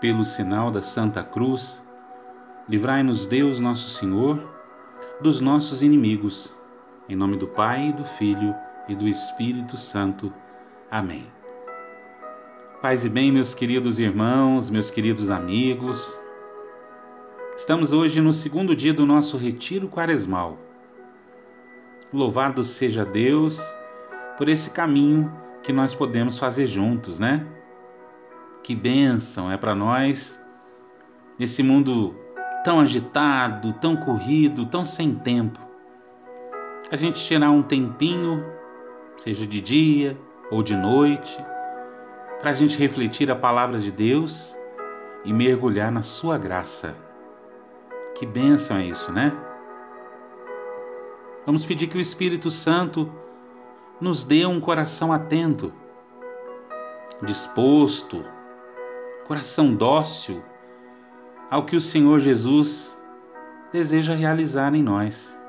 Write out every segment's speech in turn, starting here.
Pelo sinal da Santa Cruz, livrai-nos Deus Nosso Senhor dos nossos inimigos. Em nome do Pai, do Filho e do Espírito Santo. Amém. Paz e bem, meus queridos irmãos, meus queridos amigos. Estamos hoje no segundo dia do nosso retiro quaresmal. Louvado seja Deus por esse caminho que nós podemos fazer juntos, né? Que bênção é para nós nesse mundo tão agitado, tão corrido, tão sem tempo. A gente tirar um tempinho, seja de dia ou de noite, para a gente refletir a palavra de Deus e mergulhar na sua graça. Que bênção é isso, né? Vamos pedir que o Espírito Santo nos dê um coração atento, disposto, coração dócil ao que o Senhor Jesus deseja realizar em nós.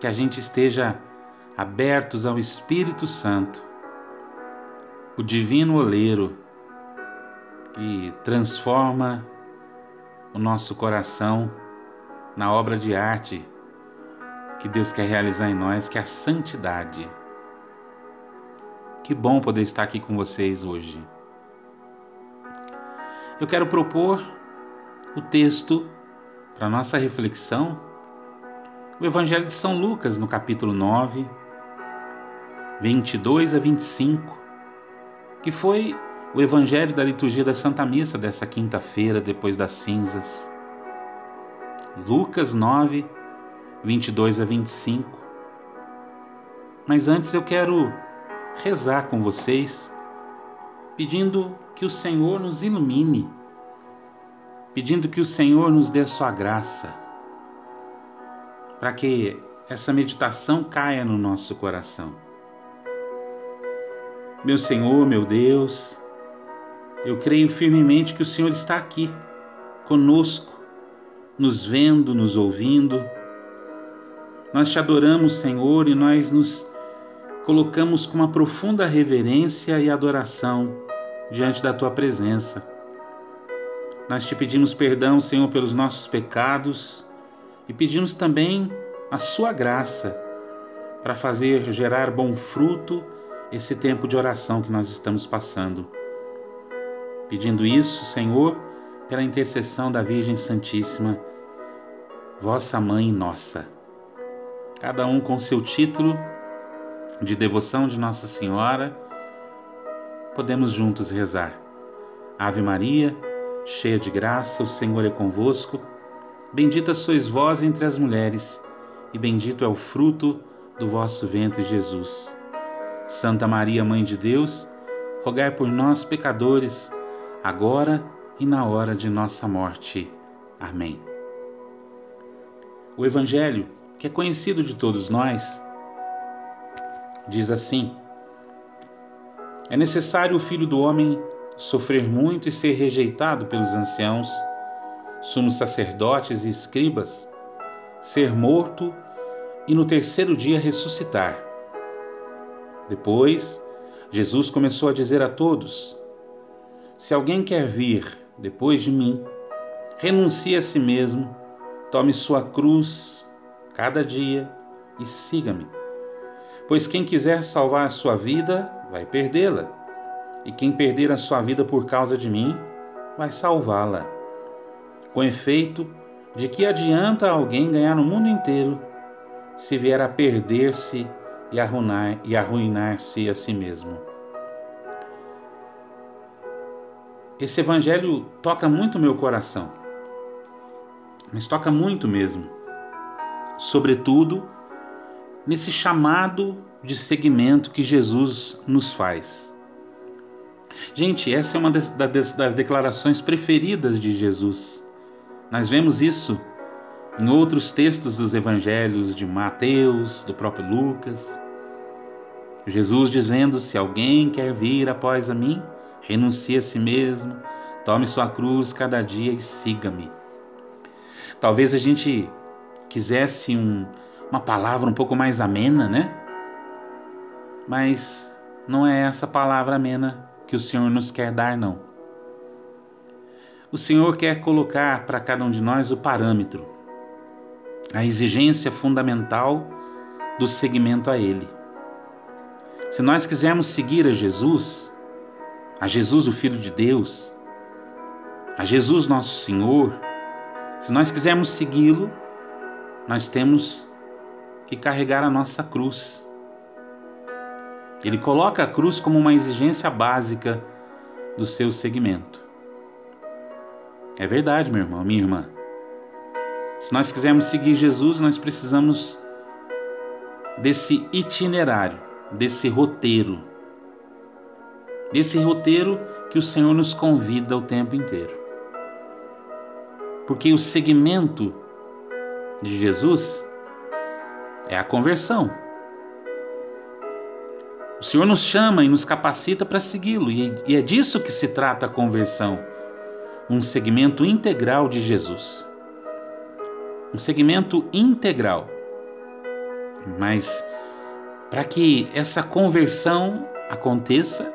Que a gente esteja abertos ao Espírito Santo, o divino oleiro que transforma o nosso coração na obra de arte que Deus quer realizar em nós, que é a santidade. Que bom poder estar aqui com vocês hoje eu quero propor o texto para nossa reflexão, o Evangelho de São Lucas, no capítulo 9, 22 a 25, que foi o Evangelho da liturgia da Santa Missa dessa quinta-feira, depois das cinzas. Lucas 9, 22 a 25. Mas antes eu quero rezar com vocês pedindo que o Senhor nos ilumine, pedindo que o Senhor nos dê sua graça, para que essa meditação caia no nosso coração. Meu Senhor, meu Deus, eu creio firmemente que o Senhor está aqui, conosco, nos vendo, nos ouvindo. Nós te adoramos, Senhor, e nós nos colocamos com uma profunda reverência e adoração diante da tua presença. Nós te pedimos perdão, Senhor, pelos nossos pecados e pedimos também a sua graça para fazer gerar bom fruto esse tempo de oração que nós estamos passando. Pedindo isso, Senhor, pela intercessão da Virgem Santíssima, vossa mãe nossa. Cada um com seu título de devoção de Nossa Senhora podemos juntos rezar. Ave Maria, cheia de graça, o Senhor é convosco. Bendita sois vós entre as mulheres, e bendito é o fruto do vosso ventre, Jesus. Santa Maria, Mãe de Deus, rogai por nós, pecadores, agora e na hora de nossa morte. Amém. O Evangelho, que é conhecido de todos nós, diz assim: é necessário o filho do homem sofrer muito e ser rejeitado pelos anciãos, sumos sacerdotes e escribas, ser morto e no terceiro dia ressuscitar. Depois, Jesus começou a dizer a todos: Se alguém quer vir depois de mim, renuncie a si mesmo, tome sua cruz cada dia e siga-me. Pois quem quiser salvar a sua vida, vai perdê-la. E quem perder a sua vida por causa de mim, vai salvá-la. Com efeito, de que adianta alguém ganhar o mundo inteiro se vier a perder-se e arruinar e arruinar-se a si mesmo? Esse evangelho toca muito meu coração. Mas toca muito mesmo. Sobretudo nesse chamado de seguimento que Jesus nos faz. Gente, essa é uma das, das, declarações preferidas de Jesus. Nós vemos isso em outros textos dos evangelhos de Mateus, do próprio Lucas. Jesus dizendo: Se alguém quer vir após a mim, renuncie a si mesmo, tome sua cruz cada dia e siga-me. Talvez a gente quisesse um, uma palavra um pouco mais amena, né? Mas não é essa palavra amena que o Senhor nos quer dar, não. O Senhor quer colocar para cada um de nós o parâmetro, a exigência fundamental do seguimento a Ele. Se nós quisermos seguir a Jesus, a Jesus, o Filho de Deus, a Jesus, nosso Senhor, se nós quisermos segui-lo, nós temos que carregar a nossa cruz. Ele coloca a cruz como uma exigência básica do seu segmento. É verdade, meu irmão, minha irmã. Se nós quisermos seguir Jesus, nós precisamos desse itinerário, desse roteiro. Desse roteiro que o Senhor nos convida o tempo inteiro. Porque o segmento de Jesus é a conversão. O Senhor nos chama e nos capacita para segui-lo, e é disso que se trata a conversão um segmento integral de Jesus. Um segmento integral. Mas para que essa conversão aconteça,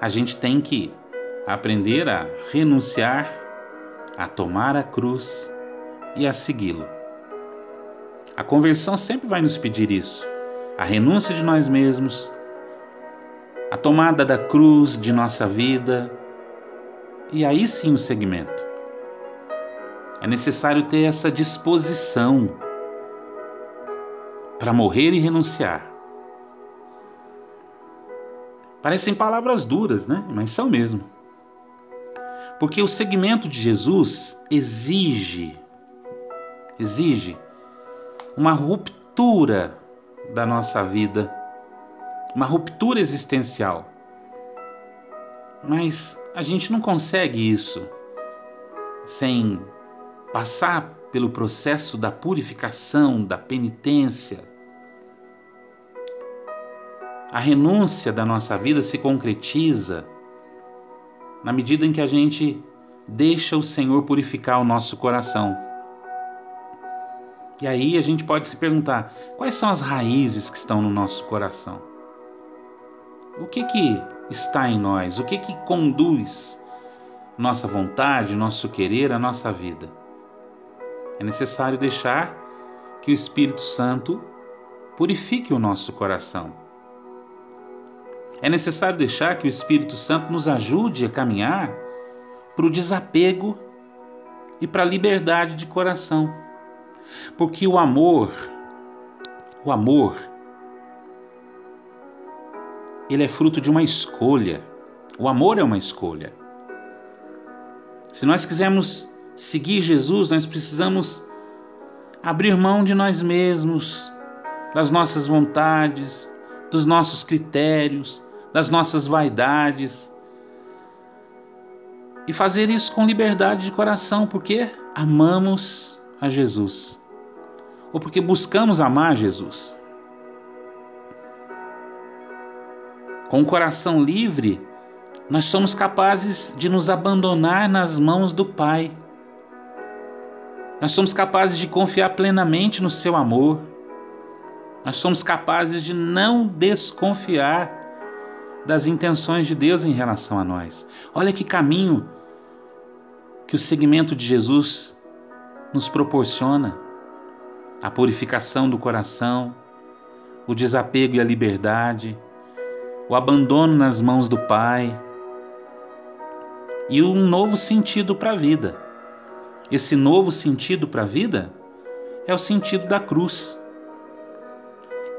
a gente tem que aprender a renunciar, a tomar a cruz e a segui-lo. A conversão sempre vai nos pedir isso: a renúncia de nós mesmos, a tomada da cruz de nossa vida, e aí sim o segmento. É necessário ter essa disposição para morrer e renunciar. Parecem palavras duras, né? Mas são mesmo. Porque o segmento de Jesus exige exige uma ruptura da nossa vida, uma ruptura existencial. Mas a gente não consegue isso sem passar pelo processo da purificação, da penitência. A renúncia da nossa vida se concretiza na medida em que a gente deixa o Senhor purificar o nosso coração. E aí a gente pode se perguntar: quais são as raízes que estão no nosso coração? O que que está em nós? O que que conduz nossa vontade, nosso querer, a nossa vida? É necessário deixar que o Espírito Santo purifique o nosso coração. É necessário deixar que o Espírito Santo nos ajude a caminhar para o desapego e para a liberdade de coração. Porque o amor, o amor, ele é fruto de uma escolha. O amor é uma escolha. Se nós quisermos seguir Jesus, nós precisamos abrir mão de nós mesmos, das nossas vontades, dos nossos critérios, das nossas vaidades. E fazer isso com liberdade de coração, porque amamos a Jesus. Ou porque buscamos amar Jesus. Com o coração livre, nós somos capazes de nos abandonar nas mãos do Pai. Nós somos capazes de confiar plenamente no seu amor. Nós somos capazes de não desconfiar das intenções de Deus em relação a nós. Olha que caminho que o segmento de Jesus nos proporciona: a purificação do coração, o desapego e a liberdade o abandono nas mãos do Pai e um novo sentido para a vida. Esse novo sentido para a vida é o sentido da cruz.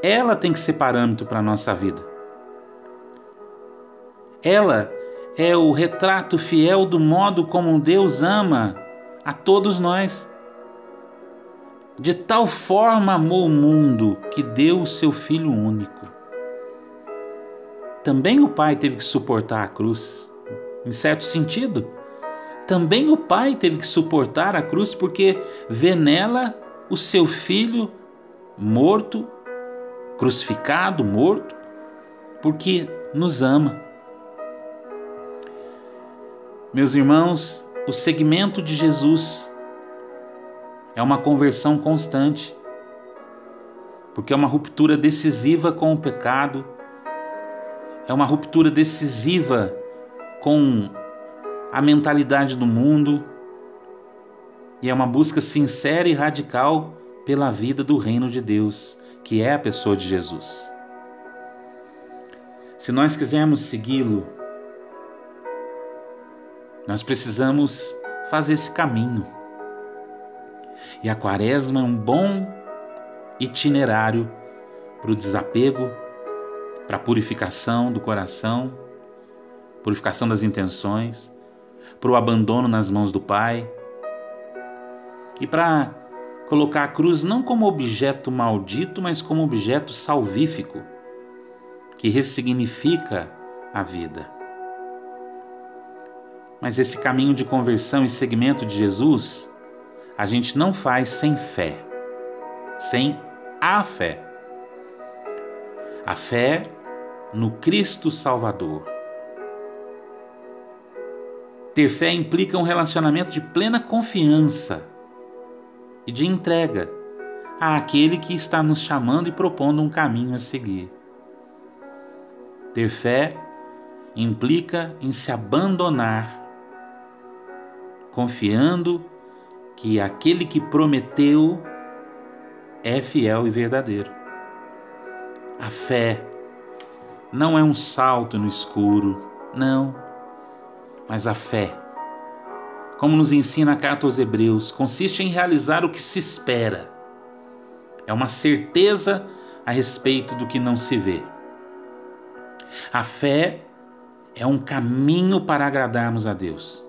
Ela tem que ser parâmetro para a nossa vida. Ela é o retrato fiel do modo como Deus ama a todos nós. De tal forma amou o mundo que deu o seu Filho único também o Pai teve que suportar a cruz. Em certo sentido, também o Pai teve que suportar a cruz porque vê nela o seu filho morto, crucificado, morto, porque nos ama. Meus irmãos, o segmento de Jesus é uma conversão constante, porque é uma ruptura decisiva com o pecado, é uma ruptura decisiva com a mentalidade do mundo e é uma busca sincera e radical pela vida do reino de Deus, que é a pessoa de Jesus. Se nós quisermos segui-lo, nós precisamos fazer esse caminho. E a quaresma é um bom itinerário para o desapego, para a purificação do coração, purificação das intenções, para o abandono nas mãos do Pai e para colocar a cruz não como objeto maldito, mas como objeto salvífico, que ressignifica a vida. Mas esse caminho de conversão e seguimento de Jesus, a gente não faz sem fé, sem a fé. A fé no Cristo Salvador. Ter fé implica um relacionamento de plena confiança e de entrega àquele que está nos chamando e propondo um caminho a seguir. Ter fé implica em se abandonar, confiando que aquele que prometeu é fiel e verdadeiro. A fé não é um salto no escuro, não, mas a fé como nos ensina a carta aos Hebreus, consiste em realizar o que se espera. É uma certeza a respeito do que não se vê. A fé é um caminho para agradarmos a Deus.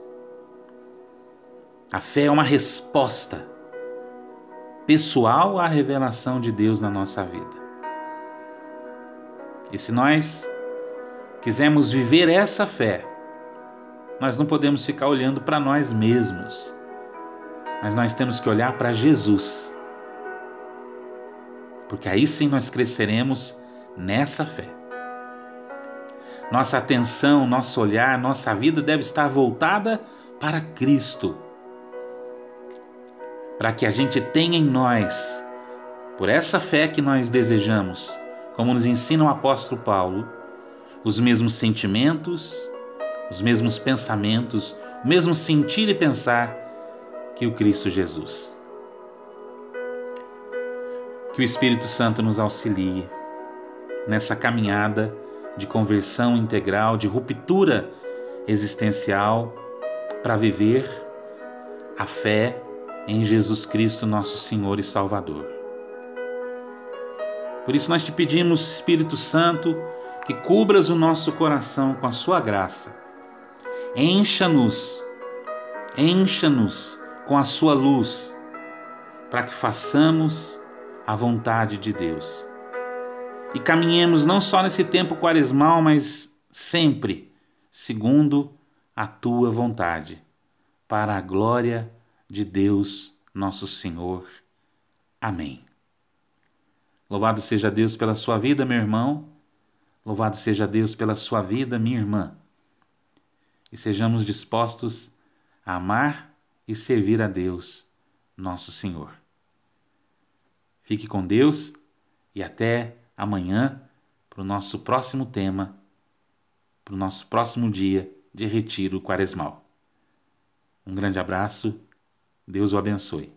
A fé é uma resposta pessoal à revelação de Deus na nossa vida. E se nós quisermos viver essa fé, nós não podemos ficar olhando para nós mesmos, mas nós temos que olhar para Jesus. Porque aí sim nós cresceremos nessa fé. Nossa atenção, nosso olhar, nossa vida deve estar voltada para Cristo. Para que a gente tenha em nós, por essa fé que nós desejamos, como nos ensina o apóstolo Paulo, os mesmos sentimentos, os mesmos pensamentos, o mesmo sentir e pensar que o Cristo Jesus. Que o Espírito Santo nos auxilie nessa caminhada de conversão integral, de ruptura existencial para viver a fé em Jesus Cristo, nosso Senhor e Salvador. Por isso nós te pedimos, Espírito Santo, que cubras o nosso coração com a sua graça Encha-nos, encha-nos com a sua luz, para que façamos a vontade de Deus. E caminhemos não só nesse tempo quaresmal, mas sempre segundo a tua vontade, para a glória de Deus, nosso Senhor. Amém. Louvado seja Deus pela sua vida, meu irmão. Louvado seja Deus pela sua vida, minha irmã e sejamos dispostos a amar e servir a Deus, nosso Senhor. Fique com Deus e até amanhã para o nosso próximo tema, para o nosso próximo dia de retiro quaresmal. Um grande abraço, Deus o abençoe.